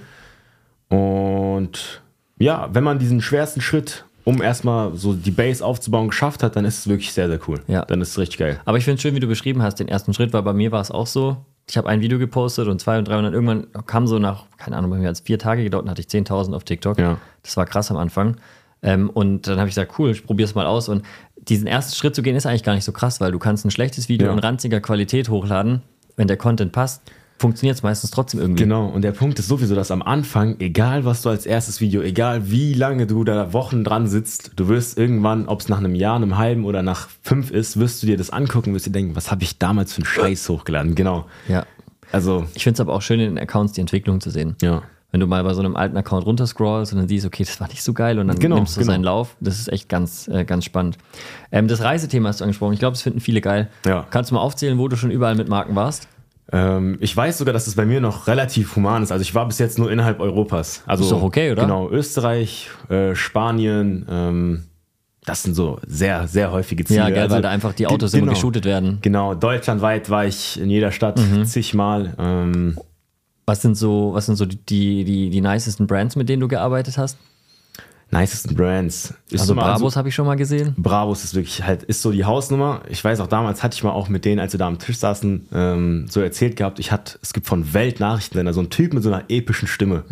Und ja, wenn man diesen schwersten Schritt, um erstmal so die Base aufzubauen, geschafft hat, dann ist es wirklich sehr, sehr cool. Ja. Dann ist es richtig geil. Aber ich finde es schön, wie du beschrieben hast, den ersten Schritt, weil bei mir war es auch so. Ich habe ein Video gepostet und zwei und drei und dann irgendwann kam so nach, keine Ahnung, bei mir hat es vier Tage gedauert und hatte ich 10.000 auf TikTok. Ja. Das war krass am Anfang. Ähm, und dann habe ich gesagt, cool, ich probiere es mal aus. Und diesen ersten Schritt zu gehen, ist eigentlich gar nicht so krass, weil du kannst ein schlechtes Video Ja. in ranziger Qualität hochladen. Wenn der Content passt, funktioniert es meistens trotzdem irgendwie. Genau, und der Punkt ist sowieso, dass am Anfang, egal was du als erstes Video, egal wie lange du da Wochen dran sitzt, du wirst irgendwann, ob es nach einem Jahr, einem halben oder nach fünf ist, wirst du dir das angucken, wirst dir denken, was habe ich damals für einen Scheiß hochgeladen? Genau. Ja. Also, Ich finde es aber auch schön, in den Accounts die Entwicklung zu sehen. ja. Wenn du mal bei so einem alten Account runterscrollst und dann siehst, okay, das war nicht so geil und dann Genau, nimmst du genau. seinen Lauf, das ist echt ganz, äh, ganz spannend. Ähm, das Reisethema hast du angesprochen. Ich glaube, das finden viele geil. Ja. Kannst du mal aufzählen, wo du schon überall mit Marken warst? Ähm, ich weiß sogar, dass es bei mir noch relativ human ist. Also ich war bis jetzt nur innerhalb Europas. Also Ist doch okay, oder? Genau, Österreich, äh, Spanien, ähm, das sind so sehr, sehr häufige Ziele. Ja, geil, Also, weil da einfach die Autos immer genau. geshootet werden. Genau, deutschlandweit war ich in jeder Stadt Mhm. zigmal. Ähm, Was sind so, was sind so die, die, die, die nicesten Brands, mit denen du gearbeitet hast? Nicesten Brands. Ist Also Bravos habe ich schon mal gesehen. Bravos ist wirklich halt, ist so die Hausnummer. Ich weiß auch damals hatte ich mal auch mit denen, als wir da am Tisch saßen, ähm, so erzählt gehabt, ich hatte, es gibt von Weltnachrichtensender so einen Typ mit so einer epischen Stimme,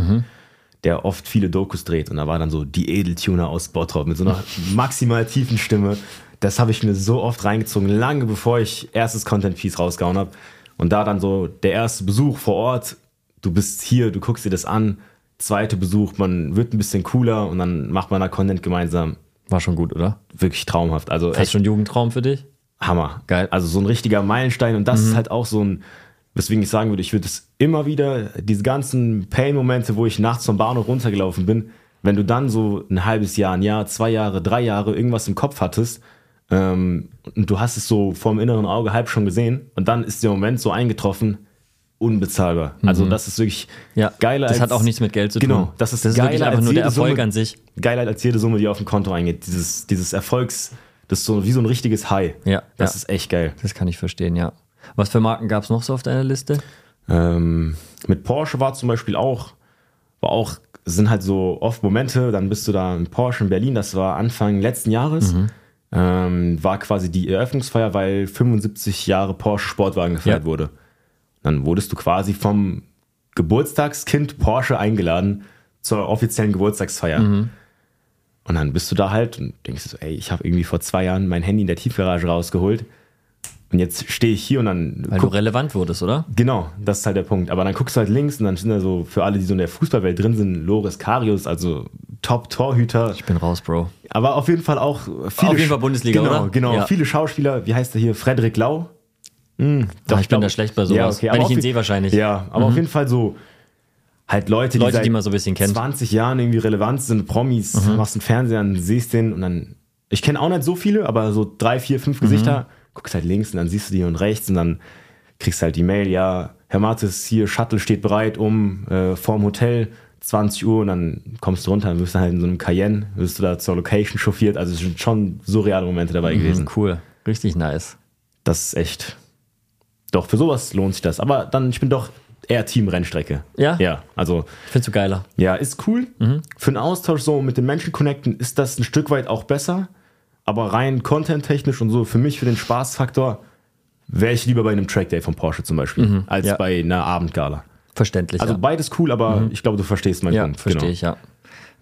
der oft viele Dokus dreht. Und da war dann so die Edeltuner aus Bottrop mit so einer maximal tiefen Stimme. Das habe ich mir so oft reingezogen, lange bevor ich erstes Content-Piece rausgehauen habe. Und da dann so der erste Besuch vor Ort, du bist hier, du guckst dir das an. Zweite Besuch, man wird ein bisschen cooler und dann macht man da Content gemeinsam War schon gut, oder? wirklich traumhaft. Also echt schon Jugendtraum für dich? Hammer. Geil. Also so ein richtiger Meilenstein und das Mhm. ist halt auch so ein, weswegen ich sagen würde, ich würde es immer wieder, diese ganzen Pain-Momente, wo ich nachts vom Bahnhof runtergelaufen bin, wenn du dann so ein halbes Jahr, ein Jahr, zwei Jahre, drei Jahre irgendwas im Kopf hattest ähm, und du hast es so vorm inneren Auge halb schon gesehen und dann ist der Moment so eingetroffen, unbezahlbar. Also das ist wirklich Mhm. Ja, geiler das als... hat auch nichts mit Geld zu tun. Genau, das ist, das ist geiler einfach als nur der Erfolg Summe, an sich. Geiler als jede Summe, die auf dem Konto eingeht. Dieses, dieses Erfolgs, das ist so wie so ein richtiges High. Ja, Das ja. ist echt geil. Das kann ich verstehen, ja. Was für Marken gab es noch so auf deiner Liste? Ähm, mit Porsche war zum Beispiel auch, war auch, sind halt so oft Momente, dann bist du da in Porsche in Berlin, das war Anfang letzten Jahres, ähm, war quasi die Eröffnungsfeier, weil 75 Jahre Porsche Sportwagen gefeiert Ja. wurde. Dann wurdest du quasi vom Geburtstagskind Porsche eingeladen zur offiziellen Geburtstagsfeier. Und dann bist du da halt und denkst so, ey, ich habe irgendwie vor zwei Jahren mein Handy in der Tiefgarage rausgeholt. Und jetzt stehe ich hier und dann Weil guck- du relevant wurdest, oder? Genau, das ist halt der Punkt. Aber dann guckst du halt links und dann sind da so, für alle, die so in der Fußballwelt drin sind, Loris Karius, also Top-Torhüter. Ich bin raus, Bro. Aber auf jeden Fall auch viele. Auf jeden Fall Bundesliga, genau, oder? Genau, Ja. viele Schauspieler. Wie heißt der hier? Frederik Lau? Hm, Doch, ich bin da schlecht bei sowas. Wenn aber ich auf ihn sehe, wahrscheinlich. Ja, aber auf jeden Fall so halt Leute, Leute, die, seit die man so ein bisschen kennt. Mhm. 20 Jahren irgendwie relevant sind, Promis, machst einen Fernseher, und siehst den und dann. Ich kenne auch nicht so viele, aber so drei, vier, fünf Mhm. Gesichter. Guckst halt links und dann siehst du die und rechts und dann kriegst halt die Mail, ja, Herr Mattes, hier, Shuttle steht bereit um äh, vorm Hotel, 20 Uhr und dann kommst du runter, dann wirst du halt in so einem Cayenne, wirst du da zur Location chauffiert. Also es sind schon surreale Momente dabei gewesen. Mhm, cool. Richtig nice. Das ist echt. Doch, für sowas lohnt sich das. Aber dann, ich bin doch eher Team Rennstrecke. Ja? Ja, also find's so geiler. ja, ist cool. Mhm. Für einen Austausch so mit den Menschen connecten ist das ein Stück weit auch besser. Aber rein content-technisch und so, für mich, für den Spaßfaktor, wäre ich lieber bei einem Trackday von Porsche zum Beispiel, als Mhm. ja. bei einer Abendgala. Verständlich. Also ja. beides cool, aber ich glaube, du verstehst meinen ja, Punkt. verstehe ich, ja.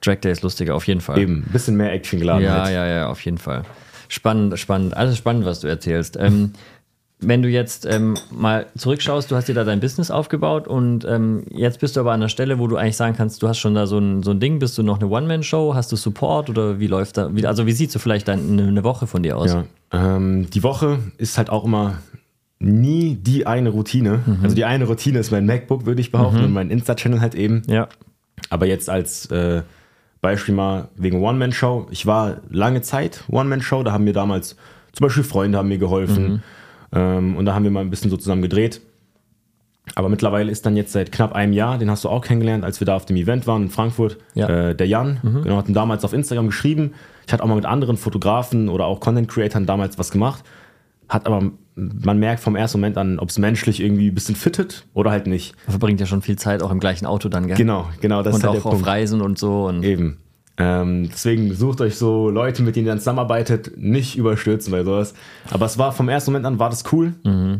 Track Day ist lustiger, auf jeden Fall. Eben, ein bisschen mehr Action geladen. Ja, halt. ja, ja, auf jeden Fall. Spannend, spannend. Alles spannend, was du erzählst. Ähm, wenn du jetzt ähm, mal zurückschaust, du hast dir da dein Business aufgebaut und ähm, jetzt bist du aber an der Stelle, wo du eigentlich sagen kannst, du hast schon da so ein, so ein Ding, bist du noch eine One-Man-Show, hast du Support oder wie läuft da, wie, also wie sieht so vielleicht dann eine, Woche von dir aus? Ja, ähm, die Woche ist halt auch immer nie die eine Routine. Mhm. Also die eine Routine ist mein MacBook, würde ich behaupten, und mein Insta-Channel halt eben. Ja. Aber jetzt als äh, Beispiel mal wegen One-Man-Show. Ich war lange Zeit One-Man-Show, da haben mir damals zum Beispiel Freunde haben mir geholfen. Ähm, und da haben wir mal ein bisschen so zusammen gedreht. Aber mittlerweile ist dann jetzt seit knapp einem Jahr, den hast du auch kennengelernt, als wir da auf dem Event waren in Frankfurt, Ja. äh, der Jan, genau, hat ihn damals auf Instagram geschrieben. Ich hatte auch mal mit anderen Fotografen oder auch Content-Creatern damals was gemacht. Hat aber, man merkt vom ersten Moment an, ob es menschlich irgendwie ein bisschen fittet oder halt nicht. Man verbringt ja schon viel Zeit auch im gleichen Auto dann, gell? Genau, genau, das Und ist halt auch der auf Punkt. Reisen und so. Und Eben. Ähm, deswegen sucht euch so Leute, mit denen ihr dann zusammenarbeitet, nicht überstürzen bei sowas. Aber es war vom ersten Moment an war das cool.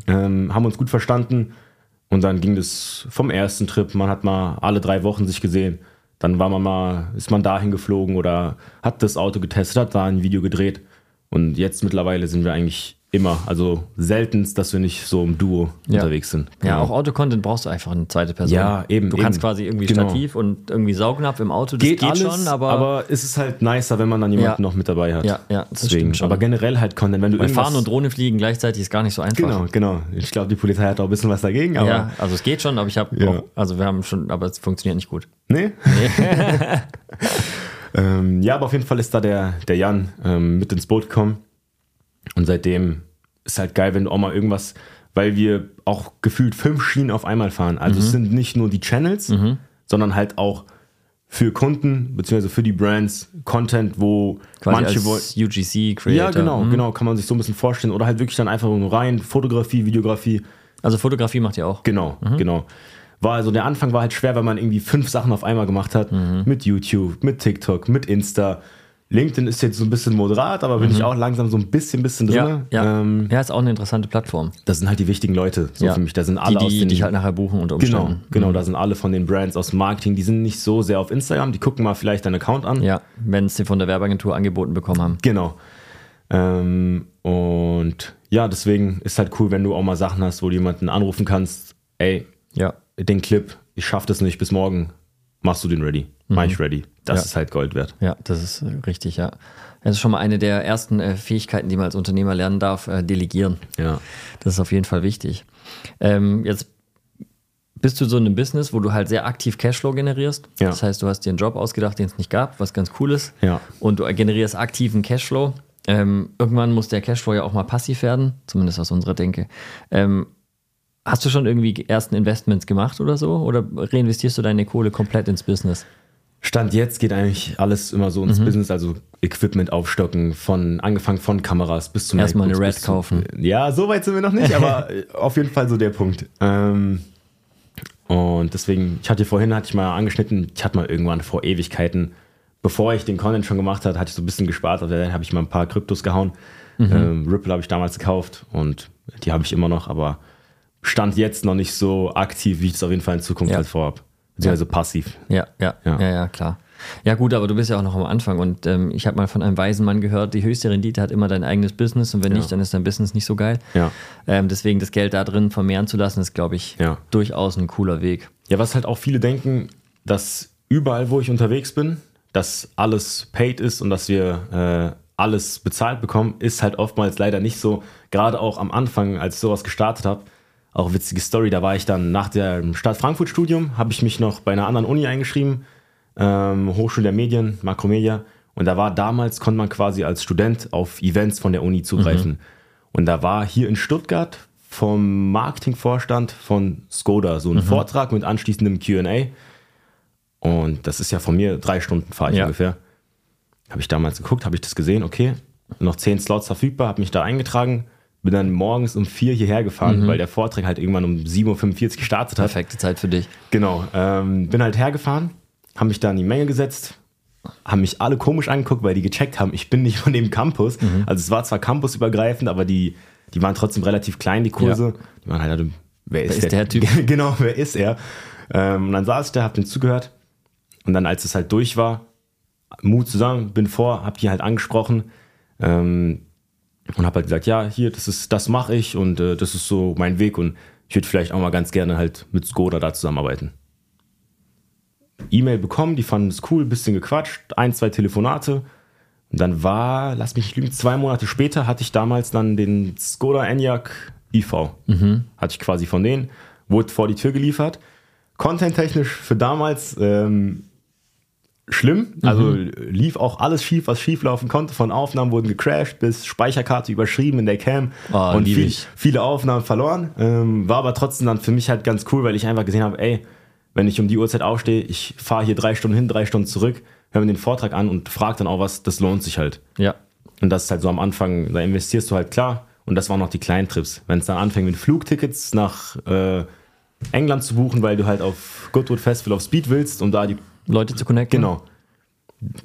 Ähm, haben uns gut verstanden. Und dann ging das vom ersten Trip. Man hat mal alle drei Wochen sich gesehen. Dann war man mal, ist man dahin geflogen oder hat das Auto getestet, hat da ein Video gedreht. Und jetzt mittlerweile sind wir eigentlich immer, also seltenst, dass wir nicht so im Duo Ja. unterwegs sind. Ja, Genau. auch Autocontent brauchst du einfach eine zweite Person. Ja, eben, Du kannst eben. quasi irgendwie Genau. Stativ und irgendwie Saugnapf im Auto, das geht, geht, alles, schon, aber, es ist halt nicer, wenn man dann jemanden Ja. noch mit dabei hat. Ja, ja, das Deswegen. stimmt schon. Aber generell halt Content, wenn du weil Fahren und Drohne fliegen gleichzeitig ist gar nicht so einfach. Genau, genau. Ich glaube, die Polizei hat auch ein bisschen was dagegen, aber ja, also es geht schon, aber ich habe Ja. auch, also wir haben schon, aber es funktioniert nicht gut. nee. ähm, ja, aber auf jeden Fall ist da der, der Jan ähm, mit ins Boot gekommen. Und seitdem ist halt geil, wenn du auch mal irgendwas, weil wir auch gefühlt fünf Schienen auf einmal fahren. Also Mhm. es sind nicht nur die Channels, sondern halt auch für Kunden beziehungsweise für die Brands Content, wo Quasi manche wollen. UGC Creator. Ja, genau, Mhm. genau, kann man sich so ein bisschen vorstellen. Oder halt wirklich dann einfach nur rein, Fotografie, Videografie. Also Fotografie macht ihr auch. Genau, genau. War also der Anfang war halt schwer, weil man irgendwie fünf Sachen auf einmal gemacht hat. Mit YouTube, mit TikTok, mit Insta. LinkedIn ist jetzt so ein bisschen moderat, aber bin ich auch langsam so ein bisschen, bisschen drin. Ja, ja. Ähm, ja, ist auch eine interessante Plattform. das sind halt die wichtigen Leute, so ja. für mich. Da sind alle die, aus die den dich halt nachher buchen Genau, Umständen. genau, da sind alle von den Brands aus Marketing, die sind nicht so sehr auf Instagram, die gucken mal vielleicht deinen Account an. Ja, wenn sie von der Werbeagentur angeboten bekommen haben. Genau. Ähm, und ja, deswegen ist halt cool, wenn du auch mal Sachen hast, wo du jemanden anrufen kannst, ey, Ja, den Clip, ich schaff das nicht bis morgen, machst du den ready? Mach ich ready. Das Ja. ist halt Gold wert. ja, das ist äh, richtig, ja. Das ist schon mal eine der ersten äh, Fähigkeiten, die man als Unternehmer lernen darf, äh, delegieren. Ja. Das ist auf jeden Fall wichtig. Ähm, jetzt bist du so in einem Business, wo du halt sehr aktiv Cashflow generierst. Ja. Das heißt, du hast dir einen Job ausgedacht, den es nicht gab, was ganz cool ist. Ja. Und du generierst aktiven Cashflow. Ähm, irgendwann muss der Cashflow ja auch mal passiv werden, zumindest aus unserer Denke. Ähm, hast du schon irgendwie ersten Investments gemacht oder so? Oder reinvestierst du deine Kohle komplett ins Business? Stand jetzt geht eigentlich alles immer so ins Mhm. Business, also Equipment aufstocken, von angefangen von Kameras bis zum Erstmal eine Red kaufen. Ja, so weit sind wir noch nicht, aber äh, auf jeden Fall so der Punkt. Ähm, und deswegen, ich hatte vorhin, hatte ich mal angeschnitten, ich hatte mal irgendwann vor Ewigkeiten, bevor ich den Content schon gemacht hatte, hatte ich so ein bisschen gespart, aber dann habe ich mal ein paar Kryptos gehauen. Mhm. Ähm, Ripple habe ich damals gekauft und die habe ich immer noch, aber stand jetzt noch nicht so aktiv, wie ich es auf jeden Fall in Zukunft Ja. halt vorhab. Beziehungsweise passiv. Ja, ja, ja, Ja. ja, klar. Ja gut, aber du bist ja auch noch am Anfang und ähm, ich habe mal von einem weisen Mann gehört, die höchste Rendite hat immer dein eigenes Business und wenn Ja. nicht, dann ist dein Business nicht so geil. Ja. Ähm, deswegen das Geld da drin vermehren zu lassen, ist, glaube ich, Ja. durchaus ein cooler Weg. Ja, was halt auch viele denken, dass überall, wo ich unterwegs bin, dass alles paid ist und dass wir äh, alles bezahlt bekommen, ist halt oftmals leider nicht so. Gerade auch am Anfang, als ich sowas gestartet habe, auch witzige Story, da war ich dann nach dem Stadt Frankfurt Studium, habe ich mich noch bei einer anderen Uni eingeschrieben, ähm, Hochschule der Medien, Makromedia. Und da war damals, konnte man quasi als Student auf Events von der Uni zugreifen. Und da war hier in Stuttgart vom Marketingvorstand von Skoda so ein Vortrag mit anschließendem QA. Und das ist ja von mir drei Stunden fahre ich Ja. ungefähr. Habe ich damals geguckt, habe ich das gesehen, okay, noch zehn Slots verfügbar, habe mich da eingetragen, bin dann morgens um vier hierher gefahren, weil der Vortrag halt irgendwann um 7.45 Uhr gestartet hat. Perfekte Zeit für dich. Genau, ähm, bin halt hergefahren, haben mich da in die Menge gesetzt, haben mich alle komisch angeguckt, weil die gecheckt haben, ich bin nicht von dem Campus. Also es war zwar campusübergreifend, aber die, die waren trotzdem relativ klein, die Kurse. Die waren halt, wer ist, ist der Typ? genau, wer ist er? Ähm, und dann saß ich da, hab den zugehört. Und dann, als es halt durch war, Mut zusammen, bin vor, hab die halt angesprochen ähm, und hab halt gesagt, ja, hier, das ist, das mache ich und äh, das ist so mein Weg und ich würde vielleicht auch mal ganz gerne halt mit Skoda da zusammenarbeiten. E-Mail bekommen, die fanden es cool, bisschen gequatscht, ein, zwei Telefonate. Und dann war, lass mich nicht lügen, zwei Monate später hatte ich damals dann den Skoda Enyaq IV. Hatte ich quasi von denen, wurde vor die Tür geliefert. Content-technisch für damals ähm, schlimm. Also lief auch alles schief, was schief laufen konnte. Von Aufnahmen wurden gecrashed bis Speicherkarte überschrieben in der Cam Oh, und viel, viele Aufnahmen verloren. Ähm, war aber trotzdem dann für mich halt ganz cool, weil ich einfach gesehen habe, ey, wenn ich um die Uhrzeit aufstehe, ich fahre hier drei Stunden hin, drei Stunden zurück, höre mir den Vortrag an und frage dann auch was, das lohnt sich halt. Ja. Und das ist halt so am Anfang, da investierst du halt klar. Und das waren noch die kleinen Trips. Wenn es dann anfängt mit Flugtickets nach äh, England zu buchen, weil du halt auf Goodwood Festival auf Speed willst, um da die. Leute zu connecten. Genau.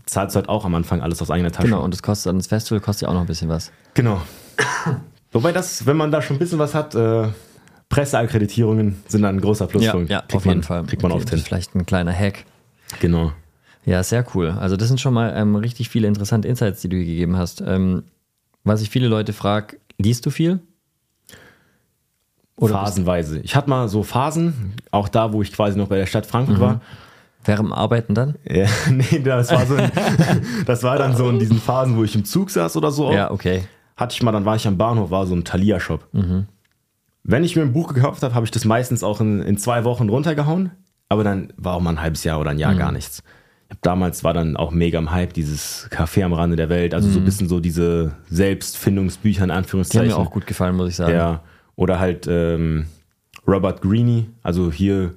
Zahlst du halt auch am Anfang alles aus eigener Tasche. Genau, und das kostet dann das Festival kostet ja auch noch ein bisschen was. Genau. Wobei das, wenn man da schon ein bisschen was hat, äh, Presseakkreditierungen sind dann ein großer Pluspunkt. ja, Kriegt auf man, jeden Fall. Kriegt man Okay, oft hin. Vielleicht ein kleiner Hack. Genau. Ja, sehr cool. Also das sind schon mal ähm, richtig viele interessante Insights, die du hier gegeben hast. Ähm, was ich viele Leute frage, liest du viel? Oder Phasenweise. Ich hatte mal so Phasen, auch da, wo ich quasi noch bei der Stadt Frankfurt war. Während dem Arbeiten dann? Ja, nee, das war, so ein, das war dann so in diesen Phasen, wo ich im Zug saß oder so. Ja, okay. Hatte ich mal, dann war ich am Bahnhof, war so ein Thalia-Shop. Wenn ich mir ein Buch gekauft habe, habe ich das meistens auch in, in zwei Wochen runtergehauen. Aber dann war auch mal ein halbes Jahr oder ein Jahr gar nichts. Damals war dann auch mega im Hype, dieses Café am Rande der Welt. Also so ein bisschen so diese Selbstfindungsbücher in Die haben Anführungszeichen. mir auch gut gefallen, muss ich sagen. Ja, oder halt ähm, Robert Greene, also hier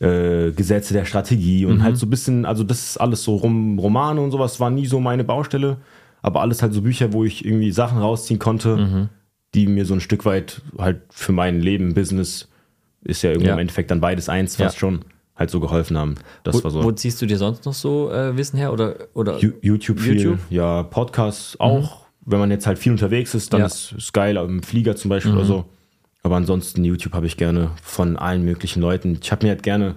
äh, Gesetze der Strategie und halt so ein bisschen, also das ist alles so rum, Romane und sowas, war nie so meine Baustelle, aber alles halt so Bücher, wo ich irgendwie Sachen rausziehen konnte, die mir so ein Stück weit halt für mein Leben, Business, ist ja irgendwie Ja. im Endeffekt dann beides eins, fast Ja. schon, halt so geholfen haben. Das war Wo, so. wo ziehst du dir sonst noch so äh, Wissen her? Oder, oder YouTube viel, YouTube? ja, Podcasts auch. Wenn man jetzt halt viel unterwegs ist, dann Ja. ist es geil, im Flieger zum Beispiel oder so. Aber ansonsten YouTube habe ich gerne von allen möglichen Leuten. Ich habe mir halt gerne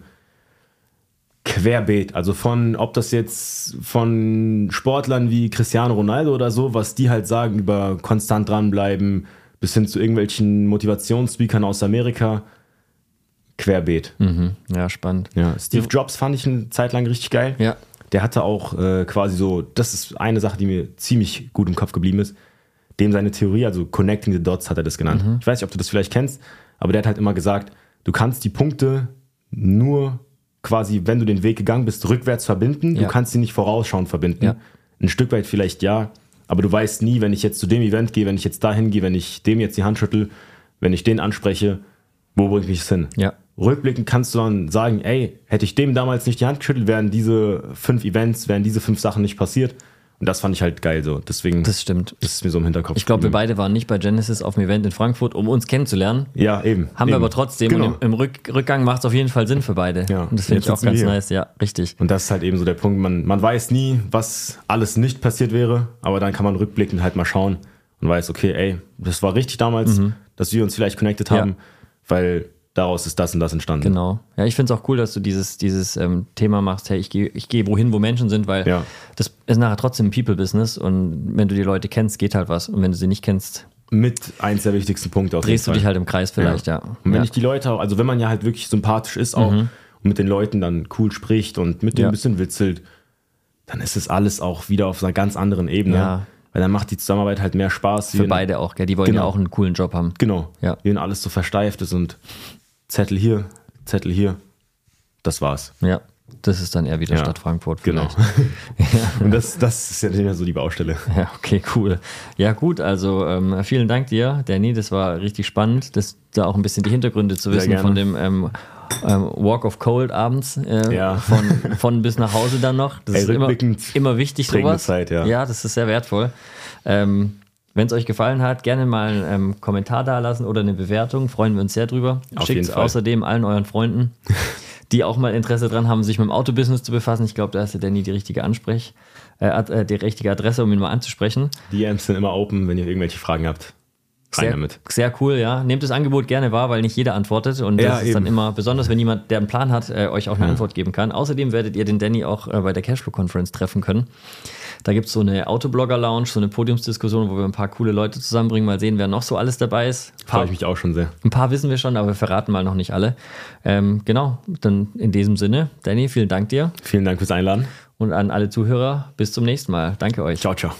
querbeet, also von, ob das jetzt von Sportlern wie Cristiano Ronaldo oder so, was die halt sagen über konstant dranbleiben, bis hin zu irgendwelchen Motivationsspeakern aus Amerika. Querbeet. Mhm. Ja, spannend. Ja, Steve Jobs fand ich eine Zeit lang richtig geil. Ja. Der hatte auch äh, quasi so, das ist eine Sache, die mir ziemlich gut im Kopf geblieben ist. Dem seine Theorie, also Connecting the Dots hat er das genannt. Ich weiß nicht, ob du das vielleicht kennst, aber der hat halt immer gesagt, du kannst die Punkte nur quasi, wenn du den Weg gegangen bist, rückwärts verbinden. Ja. Du kannst sie nicht vorausschauend verbinden. Ja. Ein Stück weit vielleicht ja, aber du weißt nie, wenn ich jetzt zu dem Event gehe, wenn ich jetzt dahin gehe, wenn ich dem jetzt die Hand schüttel, wenn ich den anspreche, wo bringt mich das hin? Ja. Rückblickend kannst du dann sagen, ey, hätte ich dem damals nicht die Hand geschüttelt, wären diese fünf Events, wären diese fünf Sachen nicht passiert. Und das fand ich halt geil so. Deswegen Das stimmt. ist es mir so im Hinterkopf. Ich glaube, wir beide waren nicht bei Genesis auf dem Event in Frankfurt, um uns kennenzulernen. Ja, eben. Haben eben. wir aber trotzdem. Genau. Und im, im Rück, Rückgang macht es auf jeden Fall Sinn für beide. Ja. Und das finde ich auch ganz hier. nice. Ja, richtig. Und das ist halt eben so der Punkt, man, man weiß nie, was alles nicht passiert wäre, aber dann kann man rückblickend halt mal schauen und weiß, okay, ey, das war richtig damals, dass wir uns vielleicht connected Mhm. Ja. haben, weil daraus ist das und das entstanden. Genau. Ja, ich finde es auch cool, dass du dieses, dieses ähm, Thema machst, hey, ich gehe ich geh wohin, wo Menschen sind, weil Ja. das ist nachher trotzdem ein People-Business und wenn du die Leute kennst, geht halt was. Und wenn du sie nicht kennst, Mit eins der wichtigsten Punkte auf drehst du dich halt im Kreis vielleicht, ja. Und wenn ja. Mhm. ich die Leute also wenn man ja halt wirklich sympathisch ist auch und mit den Leuten dann cool spricht und mit denen Ja. ein bisschen witzelt, dann ist es alles auch wieder auf einer ganz anderen Ebene. Ja. Weil dann macht die Zusammenarbeit halt mehr Spaß. Für beide auch, gell? Die wollen ja Genau. auch einen coolen Job haben. Genau. Ja. Wenn alles so versteift ist und Zettel hier, Zettel hier. Das war's. Ja. Das ist dann eher wieder Ja. Stadt Frankfurt. Genau. Vielleicht. Und das, das ist ja nicht mehr so die Baustelle. Ja, okay, cool. Ja, gut, also ähm, vielen Dank dir, Danny. Das war richtig spannend, das, da auch ein bisschen die Hintergründe zu wissen von dem ähm, ähm, Walk of Cold abends. Äh, Ja. von, von bis nach Hause dann noch. Das Ey, ist immer, immer wichtig, sowas. Zeit, ja. ja, das ist sehr wertvoll. Ähm, Wenn es euch gefallen hat, gerne mal einen ähm, Kommentar da lassen oder eine Bewertung. Freuen wir uns sehr drüber. Schickt es außerdem allen euren Freunden, die auch mal Interesse dran haben, sich mit dem Autobusiness zu befassen. Ich glaube, da ist der Danny die richtige Ansprech, äh, äh, die richtige Adresse, um ihn mal anzusprechen. DMs sind immer open, wenn ihr irgendwelche Fragen habt. Rein Sehr, damit. sehr cool, ja. Nehmt das Angebot gerne wahr, weil nicht jeder antwortet. Und Ja, das ist dann eben. immer, besonders wenn jemand, der einen Plan hat, äh, euch auch eine Antwort geben kann. Außerdem werdet ihr den Danny auch äh, bei der Cashflow-Conference treffen können. Da gibt es so eine Autoblogger-Lounge, so eine Podiumsdiskussion, wo wir ein paar coole Leute zusammenbringen. Mal sehen, wer noch so alles dabei ist. Freue ich mich auch schon sehr. ein paar wissen wir schon, aber wir verraten mal noch nicht alle. Ähm, genau, dann in diesem Sinne, Danny, vielen Dank dir. Vielen Dank fürs Einladen. Und an alle Zuhörer, bis zum nächsten Mal. Danke euch. Ciao, ciao.